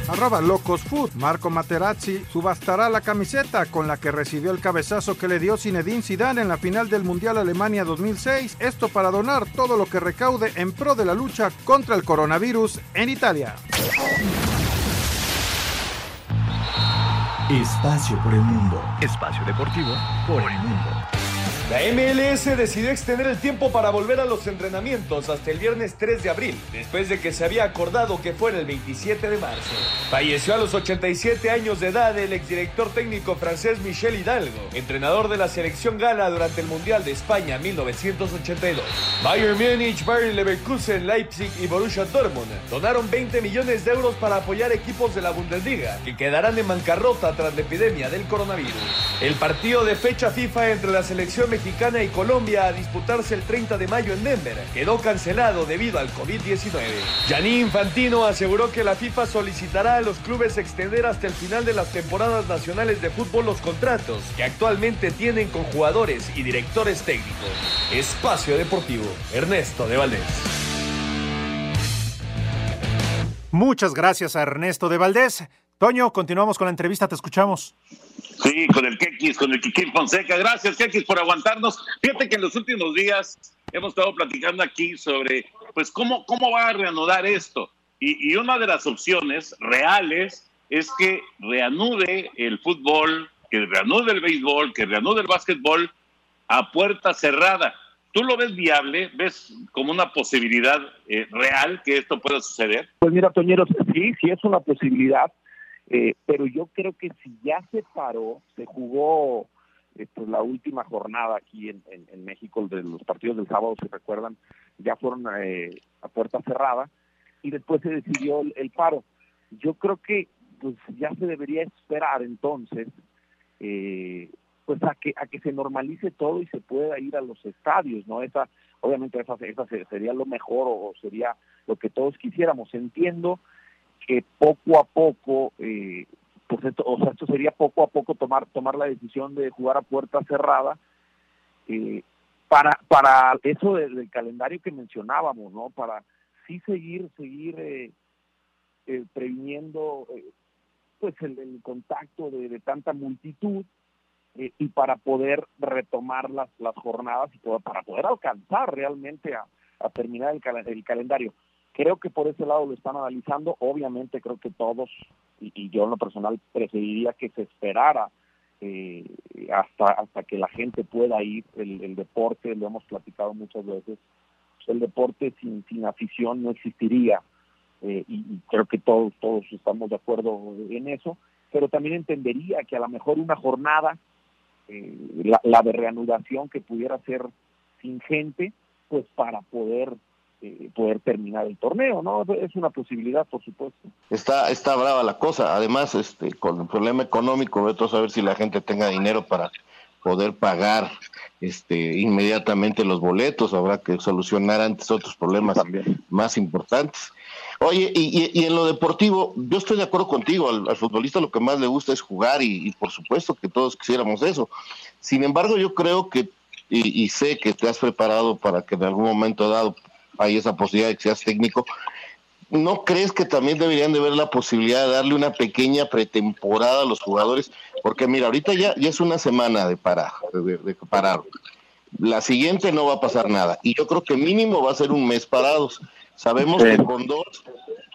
Arroba Locos Food. Marco Materazzi subastará la camiseta con la que recibió el cabezazo que le dio Zinedine Zidane en la final del Mundial Alemania 2006. Esto para donar todo lo que recaude en pro de la lucha contra el coronavirus en Italia. Espacio por el mundo. Espacio deportivo por el mundo. La MLS decidió extender el tiempo para volver a los entrenamientos hasta el viernes 3 de abril, después de que se había acordado que fuera el 27 de marzo. Falleció a los 87 años de edad el exdirector técnico francés Michel Hidalgo, entrenador de la selección gala durante el Mundial de España 1982. Bayern Múnich, Bayern Leverkusen, Leipzig y Borussia Dortmund donaron 20 millones de euros para apoyar equipos de la Bundesliga que quedarán en bancarrota tras la epidemia del coronavirus. El partido de fecha FIFA entre la selección Mexicana y Colombia a disputarse el 30 de mayo en Denver. Quedó cancelado debido al COVID-19. Gianni Infantino aseguró que la FIFA solicitará a los clubes extender hasta el final de las temporadas nacionales de fútbol los contratos que actualmente tienen con jugadores y directores técnicos. Espacio Deportivo, Ernesto de Valdés. Muchas gracias a Ernesto de Valdés. Toño, continuamos con la entrevista, te escuchamos. Sí, con el Kekis, con el Kikín Fonseca. Gracias, Kekis, por aguantarnos. Fíjate que en los últimos días hemos estado platicando aquí sobre, pues, cómo, cómo va a reanudar esto. Y, y una de las opciones reales es que reanude el fútbol, que reanude el béisbol, que reanude el básquetbol a puerta cerrada. ¿Tú lo ves viable? ¿Ves como una posibilidad eh, real que esto pueda suceder? Pues mira, Toñero, sí, sí es una posibilidad. Eh, pero yo creo que si ya se paró, se jugó eh, pues, la última jornada aquí en, en, México, de los partidos del sábado, se recuerdan, ya fueron eh, a puerta cerrada y después se decidió el, paro. Yo creo que pues ya se debería esperar entonces pues a que a que se normalice todo y se pueda ir a los estadios, ¿no? Esa obviamente esa, esa sería lo mejor o sería lo que todos quisiéramos. Entiendo que poco a poco, eh, pues esto, o sea, esto sería poco a poco tomar, tomar la decisión de jugar a puerta cerrada, eh, para, para eso del, calendario que mencionábamos, ¿no? Para sí seguir, seguir eh, eh previniendo pues el, contacto de, tanta multitud y para poder retomar las, las jornadas y todo, para poder alcanzar realmente a, terminar el calendario creo que por ese lado lo están analizando. Obviamente creo que todos, y, yo en lo personal preferiría que se esperara eh, hasta hasta que la gente pueda ir. El, deporte, lo hemos platicado muchas veces, el deporte sin, sin afición no existiría. Eh, y, creo que todos todos estamos de acuerdo en eso pero también entendería que a lo mejor una jornada eh, la, de reanudación que pudiera ser sin gente pues para poder eh, poder terminar el torneo no es una posibilidad por supuesto. Está está brava la cosa. Además este con el problema económico vete a saber si la gente tenga dinero para poder pagar este inmediatamente los boletos. Habrá que solucionar antes otros problemas más importantes. Oye, y, en lo deportivo, yo estoy de acuerdo contigo, al, futbolista lo que más le gusta es jugar y, por supuesto que todos quisiéramos eso. Sin embargo, yo creo que, y, sé que te has preparado para que en algún momento dado hay esa posibilidad de que seas técnico, ¿no crees que también deberían de ver la posibilidad de darle una pequeña pretemporada a los jugadores? Porque mira, ahorita ya, ya es una semana de parar, de parar. La siguiente no va a pasar nada. Y yo creo que mínimo va a ser un mes parados. Sabemos que con dos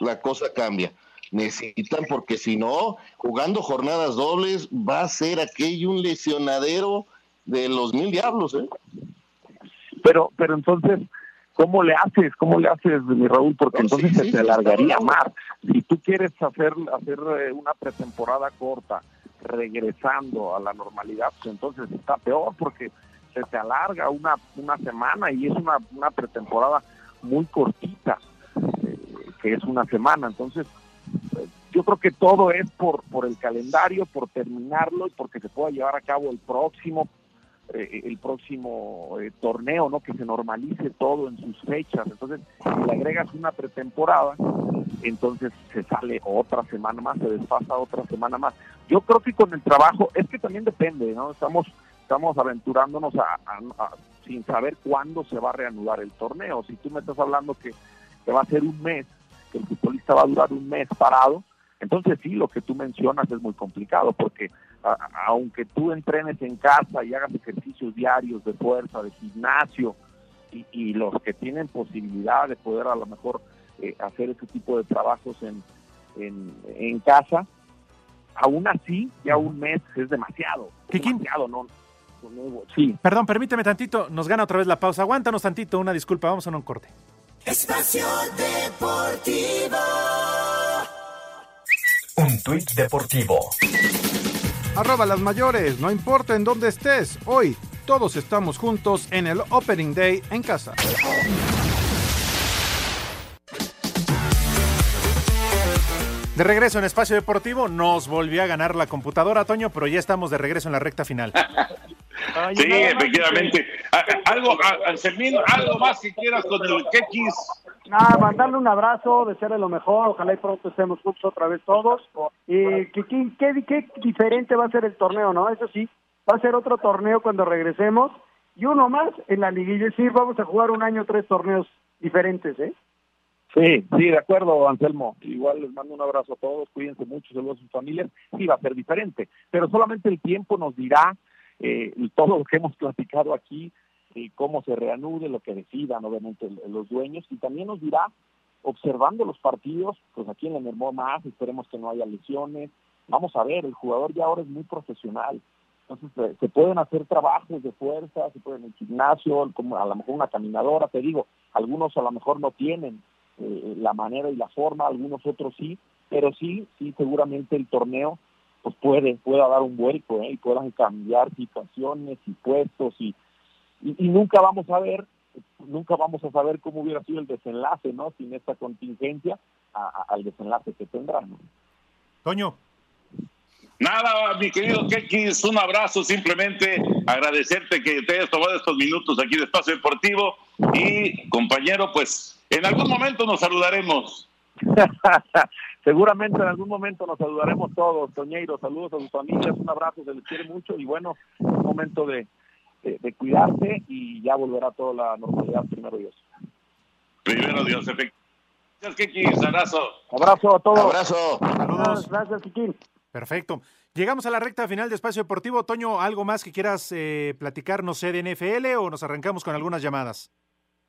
la cosa cambia. Necesitan, porque si no, jugando jornadas dobles, va a ser aquello un lesionadero de los mil diablos, ¿eh? Pero, pero entonces, ¿cómo le haces? ¿Cómo le haces, mi Raúl? Porque entonces se te alargaría más. Si tú quieres hacer, hacer eh, una pretemporada corta, regresando a la normalidad, pues entonces está peor porque se te alarga una, una semana y es una, una pretemporada muy cortita, eh, que es una semana. Entonces, eh, yo creo que todo es por, por el calendario, por terminarlo y porque se pueda llevar a cabo el próximo eh, el próximo torneo, ¿no? Que se normalice todo en sus fechas. Entonces, si le agregas una pretemporada, entonces se sale otra semana más, se desfasa otra semana más. Yo creo que con el trabajo, es que también depende, ¿no? Estamos estamos aventurándonos a, sin saber cuándo se va a reanudar el torneo. Si tú me estás hablando que, va a ser un mes, que el futbolista va a durar un mes parado, entonces sí, lo que tú mencionas es muy complicado, porque aunque tú entrenes en casa y hagas ejercicios diarios de fuerza, de gimnasio, y, los que tienen posibilidad de poder a lo mejor eh, hacer ese tipo de trabajos en, en, en casa, aún así ya un mes es demasiado. demasiado, ¿no? Sí. Perdón, permíteme tantito, nos gana otra vez la pausa. Aguántanos tantito, una disculpa, vamos a un corte. Espacio Deportivo. Un tuit deportivo. Arroba las mayores, no importa en dónde estés, hoy todos estamos juntos en el Opening Day en casa. De regreso en Espacio Deportivo, nos volvió a ganar la computadora, Toño, pero ya estamos de regreso en la recta final. sí, efectivamente. Algo, algo más que quieras con el Kekis. Nada, mandarle un abrazo, desearle lo mejor, ojalá y pronto estemos juntos otra vez todos. Y ¿qué, qué, qué diferente va a ser el torneo, ¿no? Eso sí, va a ser otro torneo cuando regresemos y uno más en la liguilla. Es decir, vamos a jugar un año tres torneos diferentes, ¿eh? Sí, sí, de acuerdo, Anselmo. Igual les mando un abrazo a todos, cuídense mucho, saludos a sus familias. Sí, va a ser diferente, pero solamente el tiempo nos dirá eh, todo lo que hemos platicado aquí, y cómo se reanude, lo que decidan obviamente los dueños, y también nos dirá, observando los partidos, pues aquí en le mermó más, esperemos que no haya lesiones. Vamos a ver, el jugador ya ahora es muy profesional. Entonces se pueden hacer trabajos de fuerza, se pueden en el gimnasio, como a lo mejor una caminadora, te digo, algunos a lo mejor no tienen eh, la manera y la forma, algunos otros sí, pero sí, sí, seguramente el torneo pues puede, pueda dar un vuelco ¿eh? y puedan cambiar situaciones y puestos y, y, nunca vamos a ver, nunca vamos a saber cómo hubiera sido el desenlace, ¿no? Sin esta contingencia al desenlace que tendrá, Toño. Nada, mi querido Kekis, un abrazo, simplemente agradecerte que te hayas tomado estos minutos aquí de Espacio Deportivo y compañero, pues en algún momento nos saludaremos. Seguramente en algún momento nos saludaremos todos. Toñeiro, saludos a sus familias, un abrazo, se les quiere mucho y bueno, es un momento de, de, cuidarse y ya volverá toda la normalidad, primero Dios. Primero Dios, efectivamente. abrazo. Abrazo a todos. Abrazo. Saludos. Gracias, Kikín. Perfecto. Llegamos a la recta final de Espacio Deportivo. Toño, ¿algo más que quieras eh, platicar, no sé, de NFL o nos arrancamos con algunas llamadas?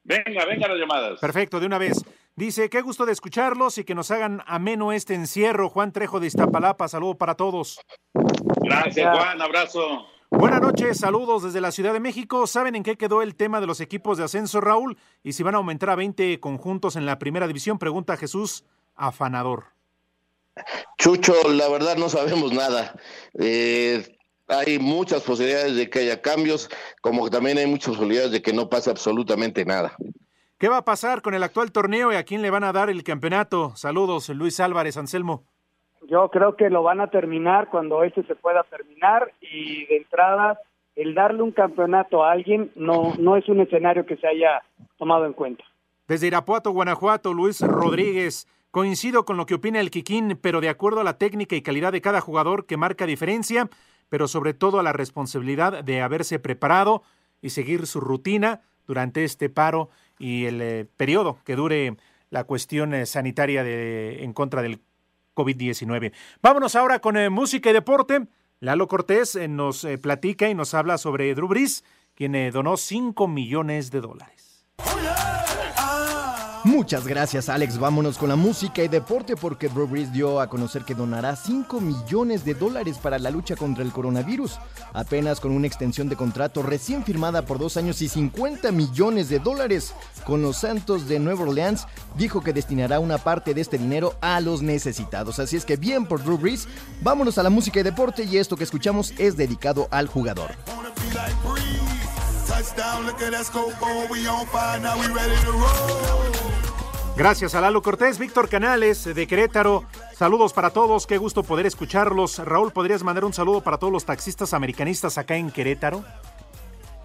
Venga, venga las llamadas. Perfecto, de una vez. Dice, qué gusto de escucharlos y que nos hagan ameno este encierro. Juan Trejo de Iztapalapa, saludo para todos. Gracias, Juan, abrazo. Buenas noches, saludos desde la Ciudad de México. ¿Saben en qué quedó el tema de los equipos de ascenso, Raúl? Y si van a aumentar a 20 conjuntos en la primera división, pregunta Jesús Afanador. Chucho, la verdad no sabemos nada. Eh, hay muchas posibilidades de que haya cambios, como que también hay muchas posibilidades de que no pase absolutamente nada. ¿Qué va a pasar con el actual torneo y a quién le van a dar el campeonato? Saludos, Luis Álvarez, Anselmo. Yo creo que lo van a terminar cuando este se pueda terminar y de entrada el darle un campeonato a alguien no, no es un escenario que se haya tomado en cuenta. Desde Irapuato, Guanajuato, Luis Rodríguez. Coincido con lo que opina el Kikín, pero de acuerdo a la técnica y calidad de cada jugador que marca diferencia, pero sobre todo a la responsabilidad de haberse preparado y seguir su rutina durante este paro y el eh, periodo que dure la cuestión eh, sanitaria de, en contra del COVID-19. Vámonos ahora con eh, música y deporte. Lalo Cortés nos platica y nos habla sobre Drew Brees, quien donó 5 millones de dólares. Muchas gracias Alex, vámonos con la música y deporte porque Drew Brees dio a conocer que donará 5 millones de dólares para la lucha contra el coronavirus, apenas con una extensión de contrato recién firmada por dos años y 50 millones de dólares con los Santos de Nueva Orleans, dijo que destinará una parte de este dinero a los necesitados, así es que bien por Drew Brees, vámonos a la música y deporte y esto que escuchamos es dedicado al jugador. Gracias a Lalo Cortés, Víctor Canales de Querétaro. Saludos para todos, qué gusto poder escucharlos. Raúl, ¿podrías mandar un saludo para todos los taxistas americanistas acá en Querétaro?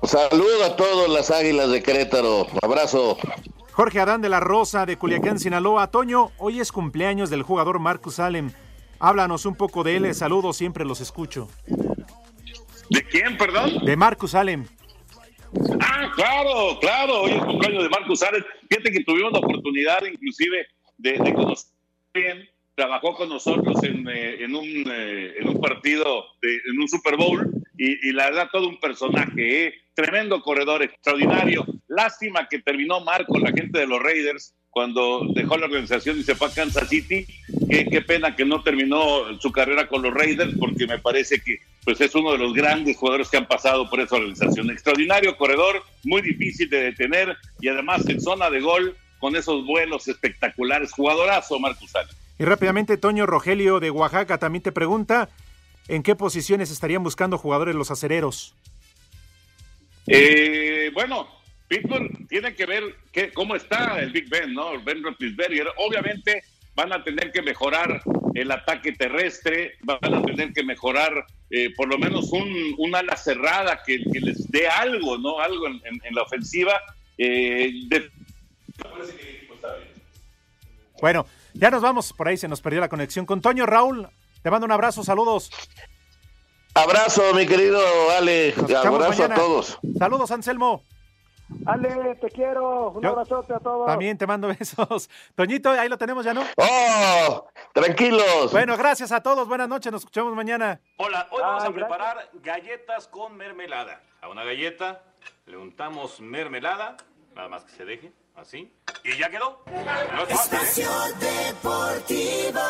Saludo a todos las águilas de Querétaro. Abrazo. Jorge Adán de la Rosa de Culiacán, Sinaloa. Toño, hoy es cumpleaños del jugador Marcus Allen. Háblanos un poco de él. Saludos, siempre los escucho. ¿De quién, perdón? De Marcus Allen. Ah, claro, claro, hoy es cumpleaños de Marcus Ares. Fíjate que tuvimos la oportunidad inclusive de, conocer bien, trabajó con nosotros en, eh, eh, en un partido, en un Super Bowl, y, la verdad todo un personaje, ¿eh? tremendo corredor, extraordinario. Lástima que terminó mal con la gente de los Raiders cuando dejó la organización y se fue a Kansas City. Qué, qué pena que no terminó su carrera con los Raiders, porque me parece que pues es uno de los grandes jugadores que han pasado por esa organización. Extraordinario corredor, muy difícil de detener y además en zona de gol con esos vuelos espectaculares. Jugadorazo, Marcus Sánchez. Y rápidamente, Toño Rogelio de Oaxaca también te pregunta, ¿en qué posiciones estarían buscando jugadores los acereros? Eh, bueno, Pittsburgh tiene que ver qué, cómo está el Big Ben, ¿no? Ben Roethlisberger. Obviamente van a tener que mejorar el ataque terrestre, van a tener que mejorar eh, por lo menos un, ala cerrada que, les dé algo, ¿no? Algo en, la ofensiva. Eh, bueno, ya nos vamos, por ahí se nos perdió la conexión con Toño Raúl. Te mando un abrazo, saludos. Abrazo, mi querido Ale. Abrazo a todos. Saludos, Anselmo. Ale, te quiero. Un abrazote a todos. También te mando besos. Toñito, ahí lo tenemos ya, ¿no? ¡Oh! Tranquilos. Bueno, gracias a todos. Buenas noches. Nos escuchamos mañana. Hola, hoy vamos a preparar galletas con mermelada. A una galleta le untamos mermelada, nada más que se deje, así. Y ya quedó. Espacio Deportivo.